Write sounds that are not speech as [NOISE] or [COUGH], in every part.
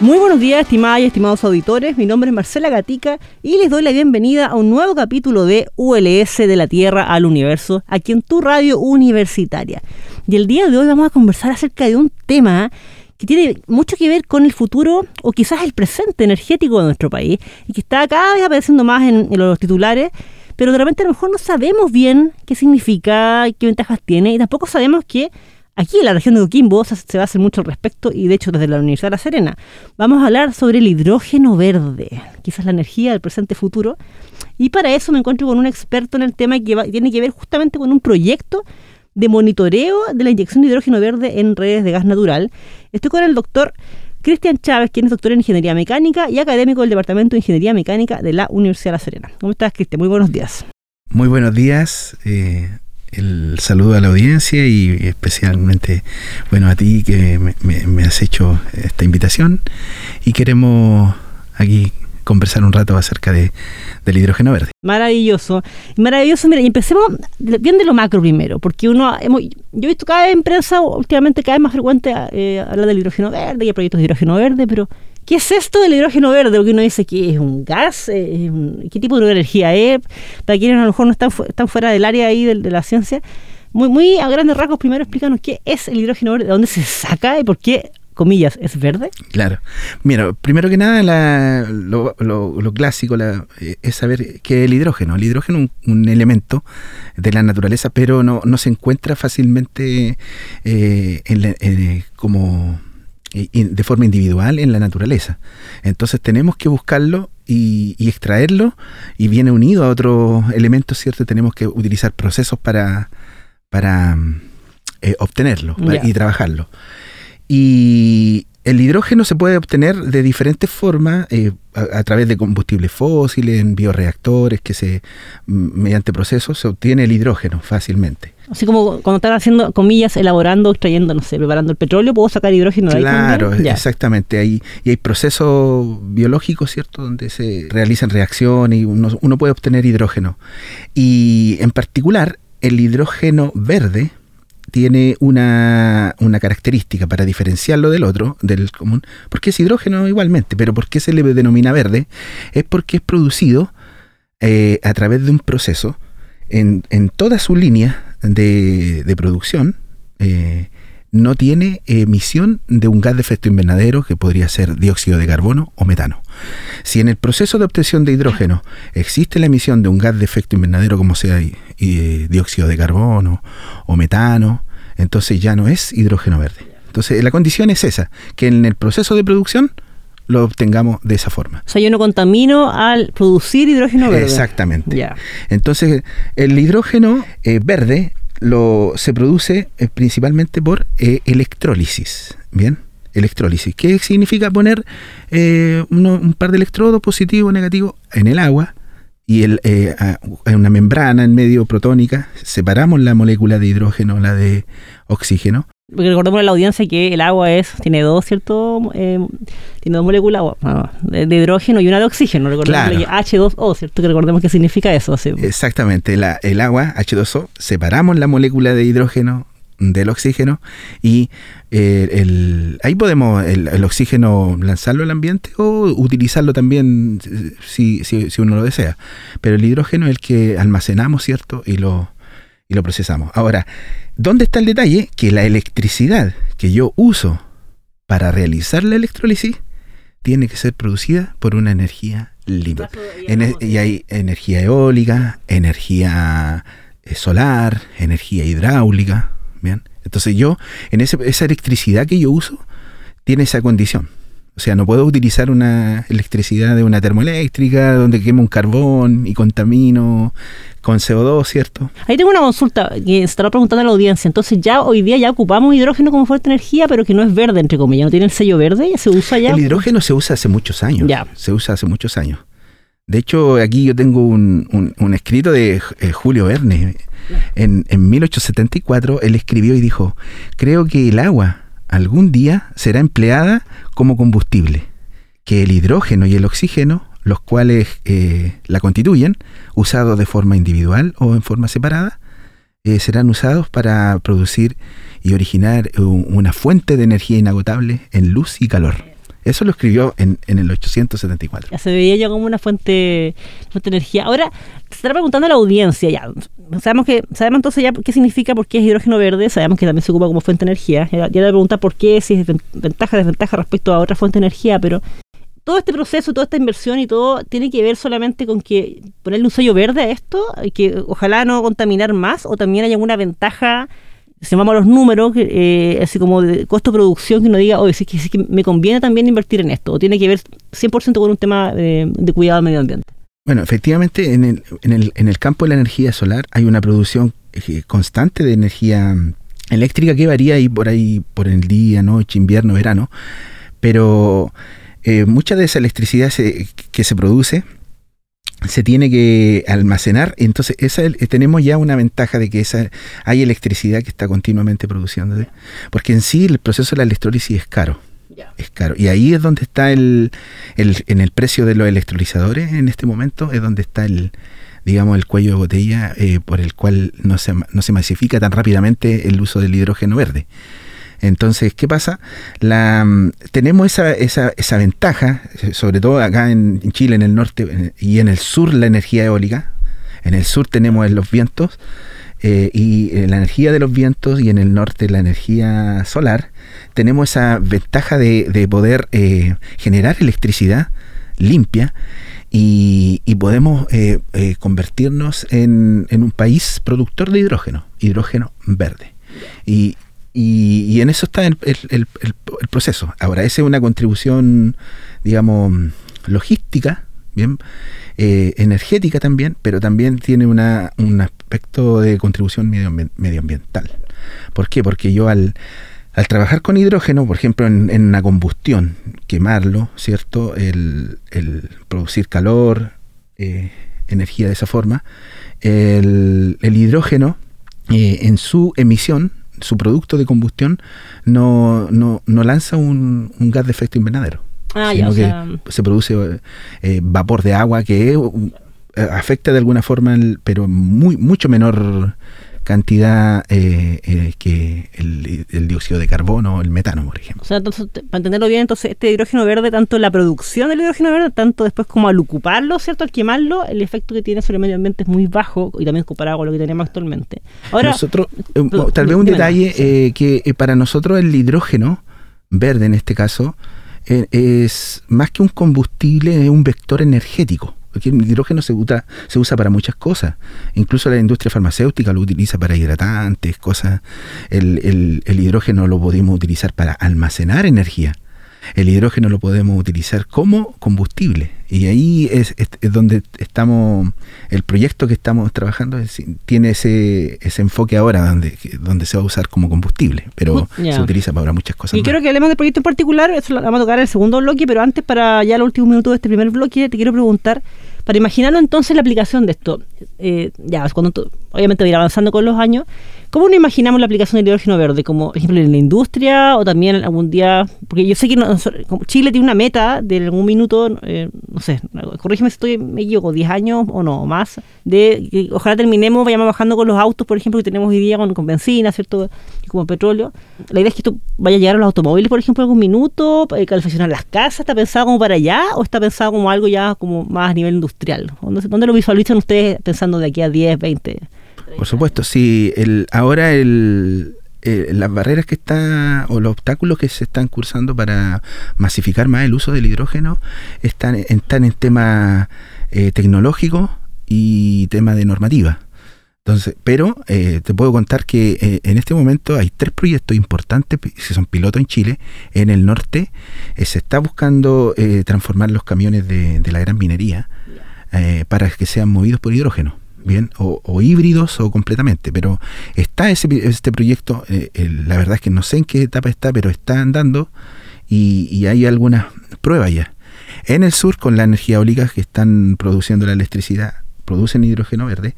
Muy buenos días, estimadas y estimados auditores. Mi nombre es Marcela Gatica y les doy la bienvenida a un nuevo capítulo de ULS de la Tierra al Universo, aquí en tu radio universitaria. Y el día de hoy vamos a conversar acerca de un tema que tiene mucho que ver con el futuro o quizás el presente energético de nuestro país y que está cada vez apareciendo más en, los titulares, pero de repente a lo mejor no sabemos bien qué significa, qué ventajas tiene y tampoco sabemos que Aquí en la región de Coquimbo se va a hacer mucho al respecto y de hecho desde la Universidad de La Serena vamos a hablar sobre el hidrógeno verde, quizás la energía del presente futuro. Y para eso me encuentro con un experto en el tema que tiene que ver justamente con un proyecto de monitoreo de la inyección de hidrógeno verde en redes de gas natural. Estoy con el doctor Cristian Chávez, quien es doctor en Ingeniería Mecánica y académico del Departamento de Ingeniería Mecánica de la Universidad de La Serena. ¿Cómo estás, Cristian? Muy buenos días. Muy buenos días. Eh, el saludo a la audiencia y especialmente, bueno, a ti que me, has hecho esta invitación y queremos aquí conversar un rato acerca de, del hidrógeno verde. Maravilloso, maravilloso. Mira, y empecemos bien de lo macro primero, porque uno, hemos, yo he visto cada prensa últimamente cada vez más frecuente eh, hablar del hidrógeno verde y proyectos de hidrógeno verde, pero ¿Qué es esto del hidrógeno verde? Porque uno dice que es un gas, eh, ¿qué tipo de energía es? Para quienes a lo mejor no están, están fuera del área ahí de, la ciencia, muy, muy a grandes rasgos, primero explícanos qué es el hidrógeno verde, de dónde se saca y por qué comillas, ¿es verde? Claro. Mira, primero que nada, lo, clásico eh, es saber qué es el hidrógeno. El hidrógeno es un, elemento de la naturaleza, pero no, se encuentra fácilmente eh, como de forma individual en la naturaleza. Entonces tenemos que buscarlo y, extraerlo y viene unido a otros elementos, ¿cierto? Tenemos que utilizar procesos para, para eh, obtenerlo y trabajarlo. Y el hidrógeno se puede obtener de diferentes formas, eh, a, través de combustibles fósiles, en bioreactores, que se mediante procesos se obtiene el hidrógeno fácilmente. Así como cuando están haciendo, comillas, elaborando, extrayendo, no sé, preparando el petróleo, puedo sacar hidrógeno de ahí. Claro, exactamente. Hay, y hay procesos biológicos, ¿cierto?, donde se realizan reacciones y uno, uno puede obtener hidrógeno. Y en particular, el hidrógeno verde, tiene una, una, característica para diferenciarlo del otro, del común, porque es hidrógeno igualmente, pero ¿por qué se le denomina verde? Es porque es producido eh, a través de un proceso en, en toda su línea de, de producción, eh, no tiene emisión de un gas de efecto invernadero que podría ser dióxido de carbono o metano. Si en el proceso de obtención de hidrógeno existe la emisión de un gas de efecto invernadero como sea dióxido de carbono o metano, entonces ya no es hidrógeno verde. Entonces la condición es esa, que en el proceso de producción lo obtengamos de esa forma. O sea, yo no contamino al producir hidrógeno verde. Exactamente. Entonces, el hidrógeno eh, verde lo, se produce eh, principalmente por eh, electrólisis. Bien, electrólisis. ¿Qué significa poner eh, un par de electrodos positivos o negativos en el agua? Y el, en una membrana en medio protónica, separamos la molécula de hidrógeno, la de oxígeno, recordemos a la audiencia que el agua es tiene dos, ¿cierto? Eh, tiene dos moléculas de, hidrógeno y una de oxígeno. Recordemos H2O, ¿cierto? Que recordemos qué significa eso. Exactamente. el agua, H2O, separamos la molécula de hidrógeno del oxígeno y eh, el, ahí podemos el, oxígeno lanzarlo al ambiente o utilizarlo también si, si, si uno lo desea. Pero el hidrógeno es el que almacenamos, ¿cierto? Y lo, y lo procesamos. Ahora, ¿dónde está el detalle? Que la electricidad que yo uso para realizar la electrólisis tiene que ser producida por una energía limpia. y hay energía eólica, energía eh, solar, energía hidráulica, ¿bien? Entonces yo, en ese, esa electricidad que yo uso, tiene esa condición. O sea, no puedo utilizar una electricidad de una termoeléctrica donde quemo un carbón y contamino con CO2, ¿cierto? Ahí tengo una consulta que se estaba preguntando a la audiencia. Entonces ya hoy día ya ocupamos hidrógeno como fuente de energía, pero que no es verde, entre comillas. ¿No tiene el sello verde? ¿Ya se usa ya? El hidrógeno se usa hace muchos años. Ya. Se usa hace muchos años. De hecho, aquí yo tengo un, un- un escrito de eh, Julio Verne. En, en 1874 él escribió y dijo, creo que el agua algún día será empleada como combustible, que el hidrógeno y el oxígeno, los cuales eh, la constituyen, usados de forma individual o en forma separada, eh, serán usados para producir y originar una fuente de energía inagotable en luz y calor. Eso lo escribió en, en el 874. Ya se veía ya como una fuente, fuente de energía. Ahora, se está preguntando a la audiencia ya. Sabemos que sabemos entonces ya qué significa, por qué es hidrógeno verde, sabemos que también se ocupa como fuente de energía. Ya, ya te pregunta por qué, si es ven- ventaja, desventaja respecto a otra fuente de energía, pero todo este proceso, toda esta inversión y todo tiene que ver solamente con que ponerle un sello verde a esto, que ojalá no contaminar más, o también hay alguna ventaja, si vamos a los números, que, eh, así como de costo-producción, que uno diga, oye, sí que, sí que me conviene también invertir en esto, o tiene que ver 100% con un tema eh, de cuidado del medio ambiente. Bueno, efectivamente, en el, en, el, en el campo de la energía solar hay una producción eh, constante de energía mm, eléctrica que varía ahí por ahí por el día, noche, invierno, verano, pero eh, mucha de esa electricidad se- que se produce se tiene que almacenar, entonces esa, tenemos ya una ventaja de que esa, hay electricidad que está continuamente produciéndose, porque en sí el proceso de la electrólisis es caro es caro. Y ahí es donde está el, el- en el precio de los electrolizadores en este momento, es donde está el, digamos, el cuello de botella eh, por el cual no se, no se masifica tan rápidamente el uso del hidrógeno verde. Entonces, ¿qué pasa? Mm, tenemos esa, esa, esa ventaja, eh, sobre todo acá en, Chile, en el norte y en el sur la energía eólica. En el sur tenemos los vientos eh, y eh, la energía de los vientos y en el norte la energía solar. Tenemos esa ventaja de, de poder generar electricidad limpia y, podemos convertirnos en, en un país productor de hidrógeno, hidrógeno verde. Y, y- y en eso está el, el- el- el- proceso. Ahora, esa es una contribución, digamos, logística, bien, eh, energética también, pero también tiene una, un aspecto de contribución medioambi- medioambiental. ¿Por qué? Porque yo al, trabajar con hidrógeno, por ejemplo, en, en una combustión, quemarlo, ¿cierto? El, el producir calor, eh, energía de esa forma, el, el hidrógeno eh, en su emisión, su producto de combustión, no, no, no lanza un, un gas de efecto invernadero. Ah, sino ya, o que sea, se produce eh, vapor de agua que eh, afecta de alguna forma, el- pero muy mucho menor cantidad eh, eh, que el, el dióxido de carbono o el metano, por ejemplo. o sea, entonces, para entenderlo bien, entonces este hidrógeno verde, tanto en la producción del hidrógeno verde, tanto después como al ocuparlo, ¿cierto? Al quemarlo, el efecto que tiene sobre el medio ambiente es muy bajo y también comparado con lo que tenemos actualmente. Ahora, nosotros, eh, tal vez un detalle sí. eh, que eh, para nosotros el hidrógeno verde en este caso es más que un combustible, es un vector energético. Porque el hidrógeno se usa, se usa para muchas cosas. Incluso la industria farmacéutica lo utiliza para hidratantes, cosas. El, el- el hidrógeno lo podemos utilizar para almacenar energía. El hidrógeno lo podemos utilizar como combustible. Y ahí es, es- es donde estamos, el proyecto que estamos trabajando es- tiene ese, ese enfoque ahora donde, donde se va a usar como combustible, pero se utiliza para muchas cosas. Y más. quiero que hablemos del proyecto en particular, eso lo vamos a tocar en el segundo bloque, pero antes, para ya los últimos minutos de este primer bloque, te quiero preguntar, para imaginarnos entonces la aplicación de esto, eh, ya, cuando obviamente va a ir avanzando con los años, ¿cómo nos imaginamos la aplicación del hidrógeno verde? Como, por ejemplo, en la industria o también algún día, porque yo sé que no- Chile tiene una meta de algún minuto, eh, no sé, corrígeme si estoy, me equivoco, 10 años o no, más, de que ojalá terminemos, vayamos bajando con los autos, por ejemplo, que tenemos hoy día con, con benzina, ¿cierto? Como petróleo. La idea es que esto vaya a llegar a los automóviles, por ejemplo, en algún minuto, eh, calefaccionar las casas, ¿está pensado como para allá o está pensado como algo ya como más a nivel industrial? ¿Dónde, dónde lo visualizan ustedes pensando de aquí a 10, 20? Por supuesto, sí. El, ahora el, eh, las barreras que están o los obstáculos que se están cursando para masificar más el uso del hidrógeno están, están en temas eh, tecnológicos y tema de normativa. Entonces, pero eh, te puedo contar que eh, en este momento hay tres proyectos importantes que son pilotos en Chile. En el norte eh, se está buscando transformar los camiones de, la gran minería para que sean movidos por hidrógeno. Bien, o, híbridos o completamente, pero está ese, este proyecto, la verdad es que no sé en qué etapa está, pero está andando y, y hay algunas pruebas ya. En el sur, con la energía eólica que están produciendo la electricidad, producen hidrógeno verde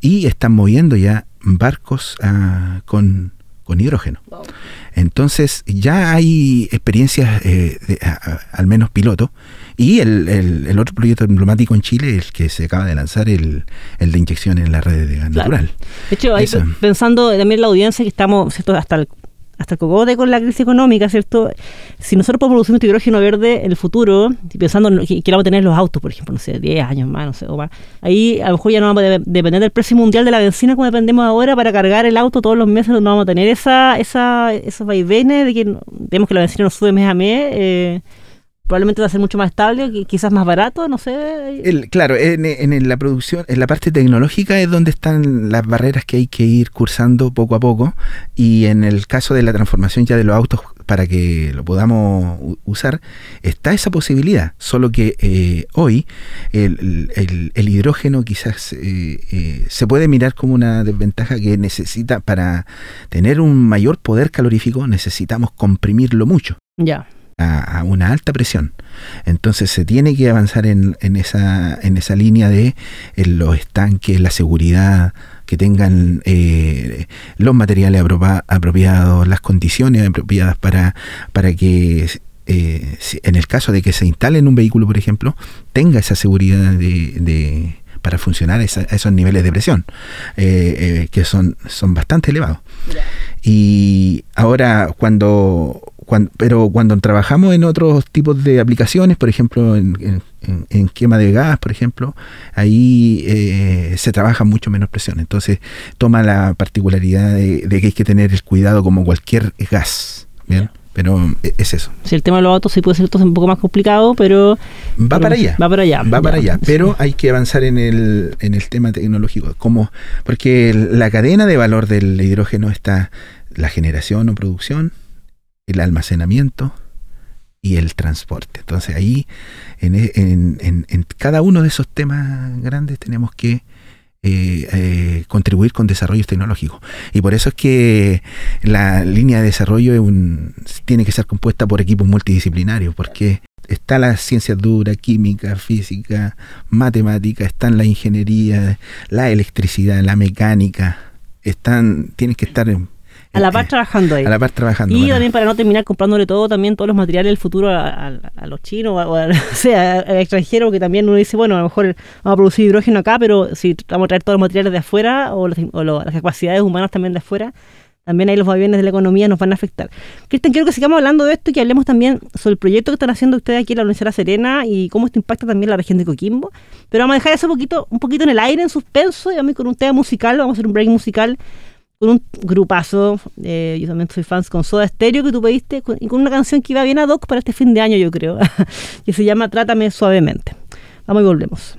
y están moviendo ya barcos ah, con, hidrógeno. Entonces ya hay experiencias, eh, al menos piloto, y el, otro proyecto emblemático en Chile es el que se acaba de lanzar, el, de inyección en la red de gas natural. De hecho, pensando también la audiencia que estamos hasta el hasta el cogote con la crisis económica, ¿cierto? Si nosotros podemos producir un hidrógeno verde en el futuro, pensando que, vamos a tener los autos, por ejemplo, no sé, 10 años más, no sé, o más, ahí a lo mejor ya no vamos a depender del precio mundial de la benzina como dependemos ahora para cargar el auto todos los meses, no vamos a tener esa, esa, esos vaivenes de que vemos que la benzina nos sube mes a mes. Eh, probablemente va a ser mucho más estable, quizás más barato, no sé. claro, en, la producción, en la parte tecnológica es donde están las barreras que hay que ir cursando poco a poco y en el caso de la transformación ya de los autos para que lo podamos usar, está esa posibilidad, solo que eh, hoy el, hidrógeno quizás eh, eh, se puede mirar como una desventaja que necesita para tener un mayor poder calorífico necesitamos comprimirlo mucho. Ya a, una alta presión. Entonces se tiene que avanzar en, en, esa, en esa línea de los estanques, la seguridad, que tengan eh, los materiales apropiados, las condiciones apropiadas para, para que eh, en el caso de que se instale en un vehículo, por ejemplo, tenga esa seguridad de, para funcionar a esos niveles de presión, eh, que son, son bastante elevados. Y ahora cuando pero cuando trabajamos en otros tipos de aplicaciones, por ejemplo, en, quema de gas, por ejemplo, ahí eh, se trabaja mucho menos presión. Entonces toma la particularidad de, que hay que tener el cuidado como cualquier gas. ¿bien? Pero e, es eso. Si el tema de los autos sí puede ser un poco más complicado, pero... Va para allá. Va para allá. Va para allá. Pero hay que avanzar en el, en el tema tecnológico. Como, porque la cadena de valor del hidrógeno está la generación o producción, el almacenamiento y el transporte. Entonces ahí, en, cada uno de esos temas grandes tenemos que eh, eh, contribuir con desarrollos tecnológicos. Y por eso es que la línea de desarrollo tiene que ser compuesta por equipos multidisciplinarios, porque está la ciencia dura, química, física, matemática, están la ingeniería, la electricidad, la mecánica, están, tienen que estar a la par trabajando ahí. A la par trabajando. Y también para no terminar comprándole todo, también todos los materiales del futuro a, los chinos o, a, [LAUGHS] sea, al extranjero, que también uno dice, bueno, a lo mejor vamos a producir hidrógeno acá, pero si vamos a traer todos los materiales de afuera o, las capacidades humanas también de afuera, también ahí los vaivenes de la economía nos van a afectar. Cristian, quiero que sigamos hablando de esto y que hablemos también sobre el proyecto que están haciendo ustedes aquí en la Universidad de La Serena y cómo esto impacta también la región de Coquimbo. Pero vamos a dejar eso un poquito, un poquito en el aire, en suspenso, y vamos con un tema musical, vamos a hacer un break musical con un grupazo, eh, yo también soy fans con Soda Stereo que tú pediste, y con una canción que iba bien a Doc para este fin de año, yo creo, [LAUGHS] que se llama Trátame Suavemente. Vamos y volvemos.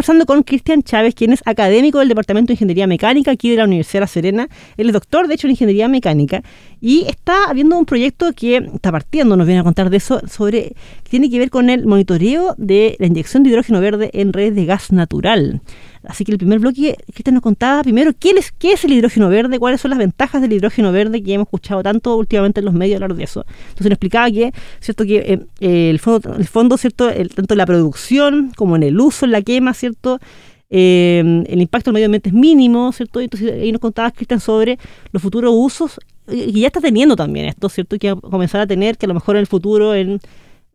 conversando con Cristian Chávez, quien es académico del Departamento de Ingeniería Mecánica aquí de la Universidad de La Serena. Él es doctor, de hecho, en Ingeniería Mecánica y está viendo un proyecto que está partiendo, nos viene a contar de eso, sobre que tiene que ver con el monitoreo de la inyección de hidrógeno verde en redes de gas natural. Así que el primer bloque, Cristian nos contaba primero qué es, qué es el hidrógeno verde, cuáles son las ventajas del hidrógeno verde que hemos escuchado tanto últimamente en los medios hablar de eso. Entonces nos explicaba que, cierto, que eh, eh, el fondo, el fondo cierto, tanto en la producción como en el uso, en la quema, cierto, eh, el impacto al medio ambiente es mínimo, ¿cierto? Entonces ahí nos contabas, Cristian, sobre los futuros usos, y ya está teniendo también esto, ¿cierto? Que va a comenzar a tener, que a lo mejor en el futuro, en,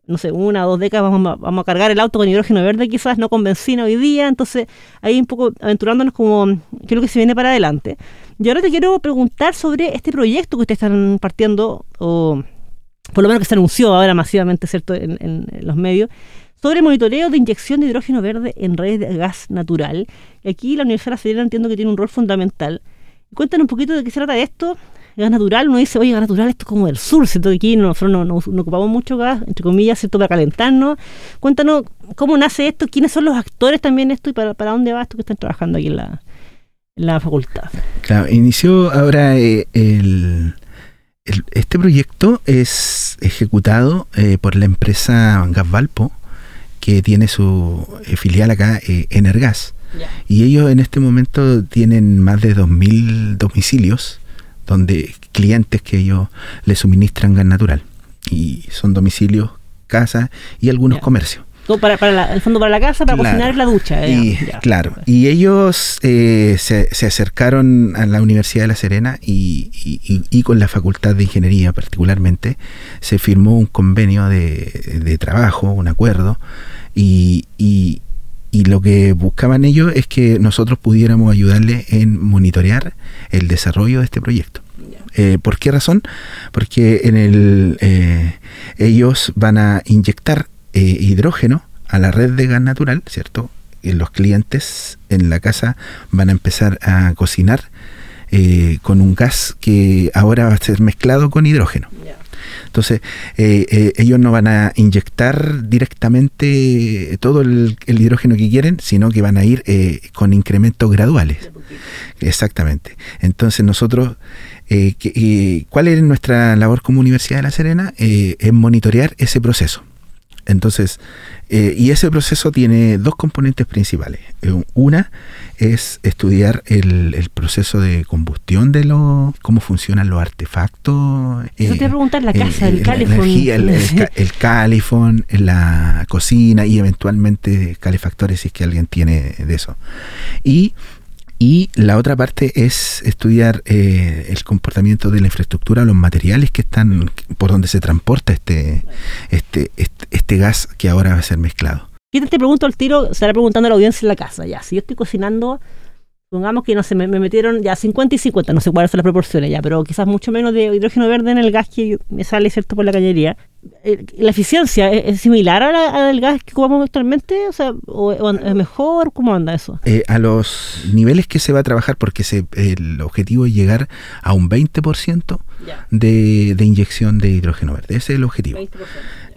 no sé, una o dos décadas vamos a, cargar el auto con hidrógeno verde, quizás no con benzina hoy día, entonces ahí un poco aventurándonos como qué es lo que se viene para adelante. Y ahora te quiero preguntar sobre este proyecto que ustedes están partiendo, o por lo menos que se anunció ahora masivamente, ¿cierto?, en, los medios, sobre monitoreo de inyección de hidrógeno verde en redes de gas natural. Y aquí la Universidad de La entiendo que tiene un rol fundamental. Cuéntanos un poquito de qué se trata esto. Gas natural, uno dice, oye, gas natural, esto es como del sur, ¿cierto? Que Aquí nosotros no, no- no ocupamos mucho gas, entre comillas, ¿cierto? Para calentarnos. Cuéntanos cómo nace esto, quiénes son los actores también esto y para, para dónde va esto que están trabajando aquí en la, en la facultad. Claro, inició ahora eh, el, el- este proyecto es ejecutado eh, por la empresa Gasvalpo, que tiene su eh, filial acá, eh, Energas. Y ellos en este momento tienen más de 2.000 domicilios donde clientes que ellos les suministran gas natural. Y son domicilios, casas y algunos comercios. Todo para, para la- el fondo para la casa, para Claro. cocinar es la ducha. Y, ya. claro, y ellos eh, se, se acercaron a la Universidad de La Serena y, y- y- y con la Facultad de Ingeniería particularmente se firmó un convenio de, de trabajo, un acuerdo, y, y- lo que buscaban ellos es que nosotros pudiéramos ayudarles en monitorear el desarrollo de este proyecto. Eh, ¿Por qué razón? Porque en el eh, ellos van a inyectar eh, hidrógeno a la red de gas natural, ¿cierto? Y los clientes en la casa van a empezar a cocinar eh, con un gas que ahora va a ser mezclado con hidrógeno. Entonces, eh, eh, ellos no van a inyectar directamente todo el, hidrógeno que quieren, sino que van a ir eh, con incrementos graduales. Exactamente. Entonces nosotros, eh, eh, ¿cuál es nuestra labor como Universidad de La Serena? Es monitorear ese proceso. Entonces, eh, y ese proceso tiene dos componentes principales. Eh, Una es estudiar el, el proceso de combustión de los, cómo funcionan los artefactos. Eso te iba a preguntar, la eh, casa, el la calefón. energía, el, el el calefón, la cocina y eventualmente calefactores si es que alguien tiene de eso. Y y la otra parte es estudiar eh, el comportamiento de la infraestructura, los materiales que están por donde se transporta este, este, este, este gas que ahora va a ser mezclado. Yo te pregunto al tiro, se estará preguntando a la audiencia en la casa, ya, si yo estoy cocinando, pongamos que no sé, me, me metieron ya 50 y 50, no sé cuáles son las proporciones ya, pero quizás mucho menos de hidrógeno verde en el gas que yo- me sale, ¿cierto?, por la cañería. Eh, ¿La eficiencia es, es similar a la- al gas que ocupamos actualmente? O sea, o, o es mejor? ¿Cómo anda eso? Eh, a los niveles que se va a trabajar, porque se, el objetivo es llegar a un 20% Ya. de, de inyección de hidrógeno verde. Ese es el objetivo.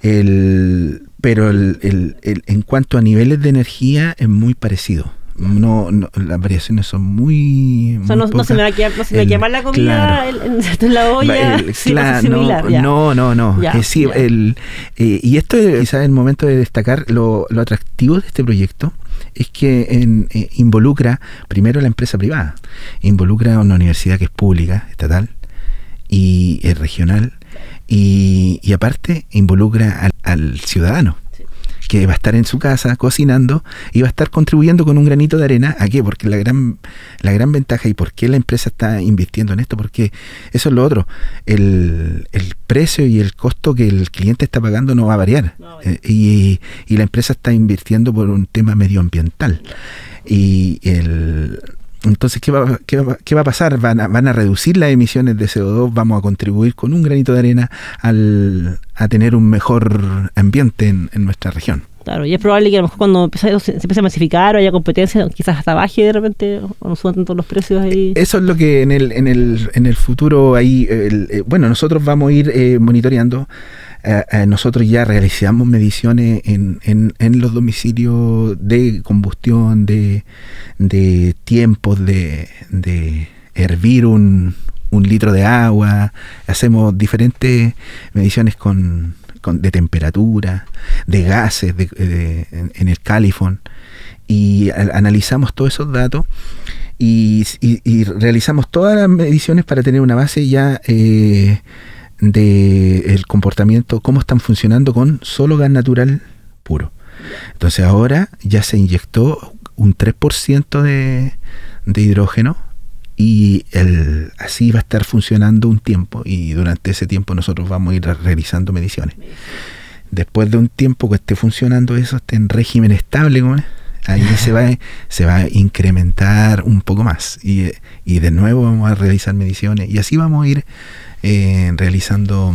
El, pero el- el- en cuanto a niveles de energía es muy parecido. No, no, las variaciones son muy, O sea, muy no, no se me va a no se me va a El- quemar la comida claro. en- la olla. El- [LAUGHS] sí, claro, similar, no, ya. no, no, no. Ya, Eh, sí, el, eh, y esto es quizás el momento de destacar lo, lo atractivo de este proyecto es que en- eh, involucra primero a la empresa privada, involucra a una universidad que es pública, estatal y es regional y, y aparte involucra al, al ciudadano que va a estar en su casa cocinando y va a estar contribuyendo con un granito de arena. ¿A qué? Porque la gran, la gran ventaja y por qué la empresa está invirtiendo en esto, porque eso es lo otro. El, el precio y el costo que el cliente está pagando no va a variar. Eh, y, y la empresa está invirtiendo por un tema medioambiental. Y el, entonces, ¿qué va, qué va- qué va a pasar? Van a, van a reducir las emisiones de CO2, vamos a contribuir con un granito de arena al, a tener un mejor ambiente en, en nuestra región. Claro, y es probable que a lo mejor cuando empiece, se, se empiece a masificar o haya competencia, quizás hasta baje de repente o no suban tanto los precios ahí. Eso es lo que en el, en el, en el futuro ahí, el- eh, bueno, nosotros vamos a ir eh, monitoreando. Eh, eh, nosotros ya realizamos mediciones en, en, en los domicilios de combustión, de, de tiempos de, de hervir un, un litro de agua. Hacemos diferentes mediciones con, con- de temperatura, de gases de- en, el califón y analizamos todos esos datos y, y- y realizamos todas las mediciones para tener una base ya eh, de el comportamiento, cómo están funcionando con solo gas natural puro. Entonces ahora ya se inyectó un 3% de, de hidrógeno y el, así va a estar funcionando un tiempo y durante ese tiempo nosotros vamos a ir realizando mediciones. Después de un tiempo que esté funcionando eso, esté en régimen estable, ¿cómo es? Ahí se va, se va a incrementar un poco más y, y de nuevo vamos a realizar mediciones y así vamos a ir eh, realizando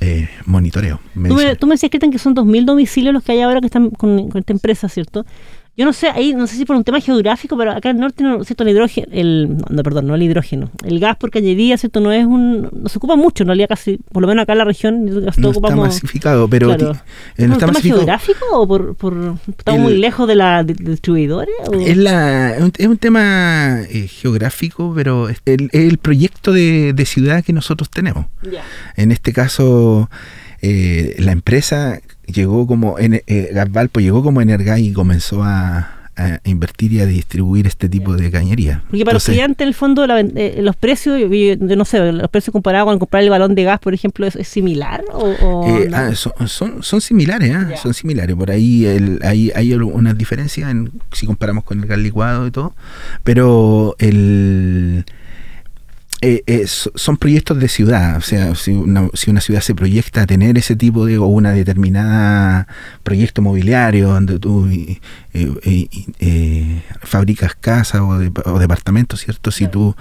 eh, monitoreo. Tú me, tú me decías, Cristian, que son 2.000 domicilios los que hay ahora que están con, con esta empresa, ¿cierto? Yo no sé, ahí no sé si por un tema geográfico, pero acá en el norte, no, ¿cierto? El hidrógeno, el, no, perdón, no el hidrógeno, el gas por cañería, ¿cierto? No es un, no se ocupa mucho, en realidad casi, por lo menos acá en la región, no todos está ocupamos... masificado, pero claro. ti- ¿Es por no un tema geográfico o por, por estamos muy lejos de la de, de distribuidores? o- Es, la, es un, tema eh, geográfico, pero es el, proyecto de, de ciudad que nosotros tenemos. En este caso, eh, la empresa llegó como, en, eh, Gasvalpo llegó como Energay y comenzó a, a invertir y a distribuir este tipo de cañería. Porque para los Entonces, clientes, en el fondo, la eh, los precios, yo, no sé, los precios comparados con comprar el balón de gas, por ejemplo, ¿es, es similar? O, o eh, no? ah, son, son, son similares, ¿ah? Son similares. Por ahí el, hay, hay algunas diferencias en, si comparamos con el gas licuado y todo, pero el eh, eh, so- son proyectos de ciudad, o sea, si una, si una ciudad se proyecta a tener ese tipo de, o una determinada proyecto mobiliario donde tú eh, fabricas casas o, de- o departamentos, ¿cierto? Si tú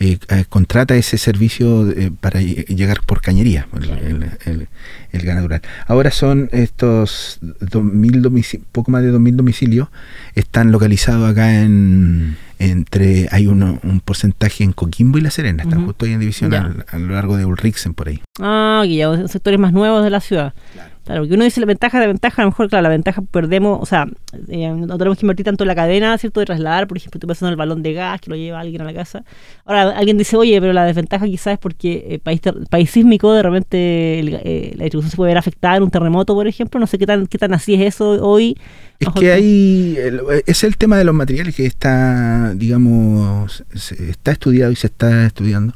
eh, eh, contratas ese servicio eh, para lle- llegar por cañería, el, el, el- el gas natural. Ahora son estos 2000 domicilios, poco más de 2.000 domicilios, están localizados acá en entre hay uno, un porcentaje en Coquimbo y La Serena, están justo ahí en división al- a lo largo de Ulrixen por ahí. Ah, ya, en sectores más nuevos de la ciudad. Claro, porque uno dice la ventaja de ventaja, a lo mejor, claro, la ventaja perdemos, o sea, eh, no tenemos que invertir tanto en la cadena, ¿cierto? De trasladar, por ejemplo, estoy pensando en el balón de gas que lo lleva alguien a la casa. Ahora, alguien dice, oye, pero la desventaja quizás es porque eh, país, país sísmico, de repente el- eh, la distribución se puede ver afectada en un terremoto, por ejemplo. No sé qué tan, qué tan así es eso hoy. Es que hay, el- es el tema de los materiales que está, digamos, está estudiado y se está estudiando,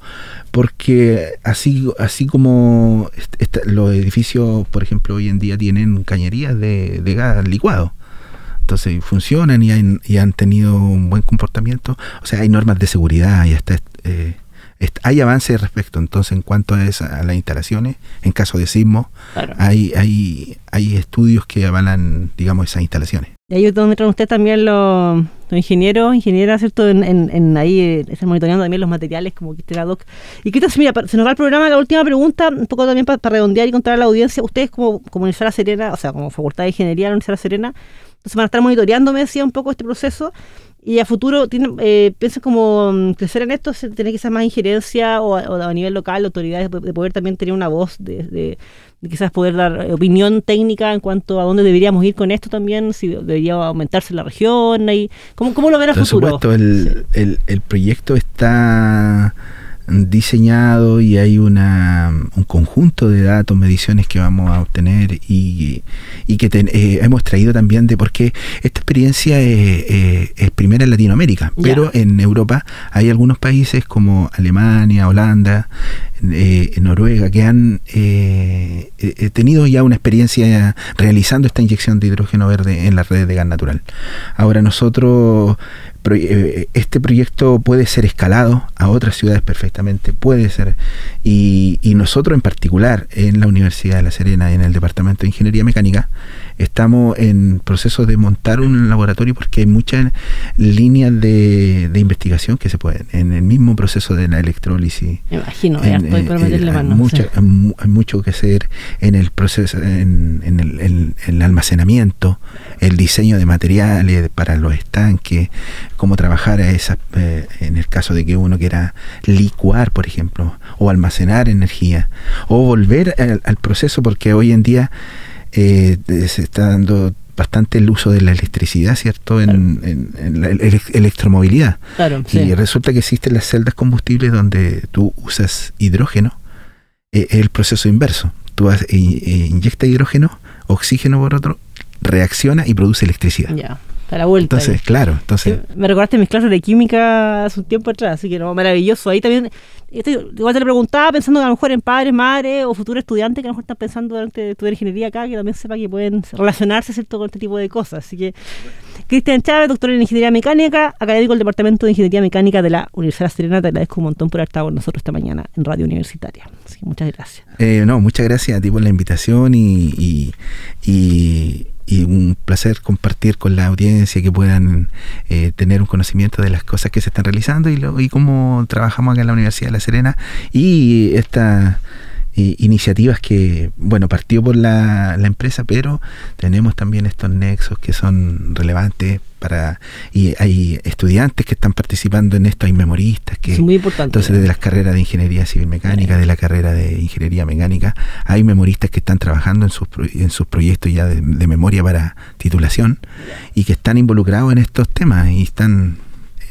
porque así, así como los edificios, por ejemplo, hoy en día tienen cañerías de, de gas licuado, entonces funcionan y, han- y han tenido un buen comportamiento, o sea, hay normas de seguridad y hasta eh, hay avances respecto, entonces en cuanto a, esa- a las instalaciones, en caso de sismo, Claro. hay, hay, hay estudios que avalan, digamos, esas instalaciones. Y ahí es donde entran ustedes también los, los ingenieros, ingenieras, ¿cierto? En, en, en ahí eh, están monitoreando también los materiales, como que la doc. Y que mira, se nos va el programa, la última pregunta, un poco también para redondear y contar a la audiencia. Ustedes como, como Universidad La Serena, o sea, como Facultad de Ingeniería de la Universidad La Serena, entonces van a estar monitoreando, me decía, un poco este proceso. Y a futuro, tienen, eh, ¿piensan como mm, crecer en esto? ¿Tener quizás más injerencia o, a- o a nivel local, autoridades, de, de poder también tener una voz, de, de- de quizás poder dar eh, opinión técnica en cuanto a dónde deberíamos ir con esto también? Si debería aumentarse la región. Y, ¿cómo, ¿Cómo lo ven a Por futuro? supuesto, el, el, el proyecto está diseñado y hay una, un conjunto de datos, mediciones que vamos a obtener y, y que ten- eh, hemos traído también de porque esta experiencia es, eh, es primera en Latinoamérica, pero en Europa hay algunos países como Alemania, Holanda, eh, Noruega, que han tenido ya una experiencia realizando esta inyección de hidrógeno verde en las redes de gas natural. Ahora nosotros, este proyecto puede ser escalado a otras ciudades perfectamente, puede ser, y, y nosotros en particular en la Universidad de La Serena, en el Departamento de Ingeniería Mecánica, estamos en proceso de montar un laboratorio porque hay muchas líneas de, de investigación que se pueden, en el mismo proceso de la electrólisis. Me imagino, hay En, harto ahí eh, para eh, meterle hay, mano. mucha- sí. hay mu- hay mucho que hacer en el proceso, en, en el, en el almacenamiento, el diseño de materiales para los estanques, cómo trabajar a esa, eh, en el caso de que uno quiera licuar, por ejemplo, o almacenar energía, o volver al, al proceso, porque hoy en día eh, se está dando bastante el uso de la electricidad, ¿cierto? En, en- en la ele- electromovilidad. Claro, Y sí. resulta que existen las celdas combustibles donde tú usas hidrógeno. eh, Es el proceso inverso. Tú has- eh, eh, inyectas hidrógeno, oxígeno por otro, reacciona y produce electricidad. Ya, a la vuelta. ahí. Entonces, claro, entonces, me recordaste mis clases de química hace un tiempo atrás, así que no, maravilloso. Ahí también, igual te lo preguntaba pensando que a lo mejor en padres, madres o futuros estudiantes que a lo mejor están pensando durante estudiar ingeniería acá, que también sepa que pueden relacionarse ¿cierto? con este tipo de cosas. Así que, Cristian Chávez, doctor en Ingeniería Mecánica, académico del Departamento de Ingeniería Mecánica de la Universidad de Serena, te agradezco un montón por haber estado con nosotros esta mañana en Radio Universitaria. Así que muchas gracias. eh, no, muchas gracias a ti por la invitación y, y, y- y un placer compartir con la audiencia que puedan eh, tener un conocimiento de las cosas que se están realizando y, lo, y cómo trabajamos acá en la Universidad de La Serena. Y estas eh, iniciativas que, bueno, partió por la, la empresa, pero tenemos también estos nexos que son relevantes para... Y hay estudiantes que están participando en esto, hay memoristas que... es muy importante. Entonces, de las carreras de ingeniería civil mecánica, de la carrera de ingeniería mecánica, hay memoristas que están trabajando en sus, en sus proyectos ya de, de memoria para titulación y que están involucrados en estos temas y están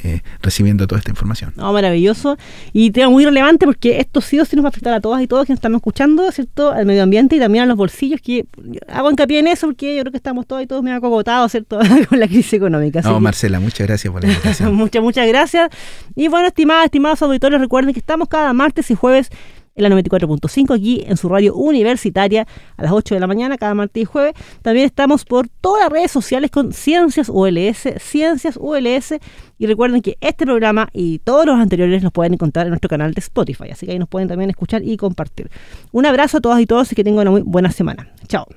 eh, recibiendo toda esta información. No, maravilloso. Y tema muy relevante porque esto sí o sí nos va a afectar a todas y todos quienes estamos escuchando, ¿cierto? Al medio ambiente y también a los bolsillos, que hago hincapié en eso porque yo creo que estamos todos y todos medio acogotados, ¿cierto? [LAUGHS] Con la crisis económica. No, que- Marcela, muchas gracias por la invitación. [LAUGHS] muchas, muchas gracias. Y bueno, estimadas, estimados auditores, recuerden que estamos cada martes y jueves en la 94.5 aquí en su radio universitaria a las 8 de la mañana, cada martes y jueves. También estamos por todas las redes sociales con Ciencias ULS, Ciencias ULS. Y recuerden que este programa y todos los anteriores los pueden encontrar en nuestro canal de Spotify. Así que ahí nos pueden también escuchar y compartir. Un abrazo a todas y todos y que tengan una muy buena semana. Chao.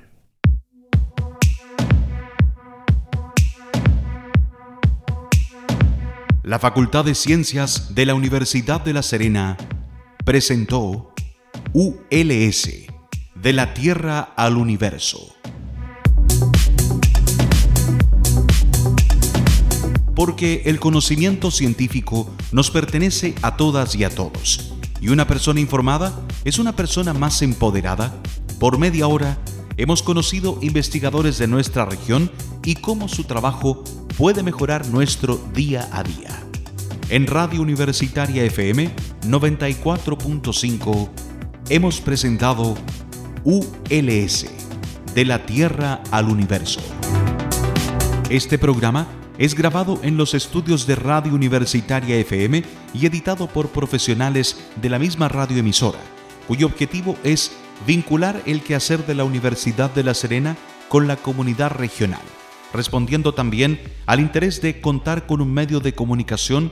La Facultad de Ciencias de la Universidad de La Serena presentó ULS, de la Tierra al Universo. Porque el conocimiento científico nos pertenece a todas y a todos. Y una persona informada es una persona más empoderada. Por media hora hemos conocido investigadores de nuestra región y cómo su trabajo puede mejorar nuestro día a día. En Radio Universitaria FM 94.5 hemos presentado ULS, de la Tierra al Universo. Este programa es grabado en los estudios de Radio Universitaria FM y editado por profesionales de la misma radioemisora, cuyo objetivo es vincular el quehacer de la Universidad de La Serena con la comunidad regional, respondiendo también al interés de contar con un medio de comunicación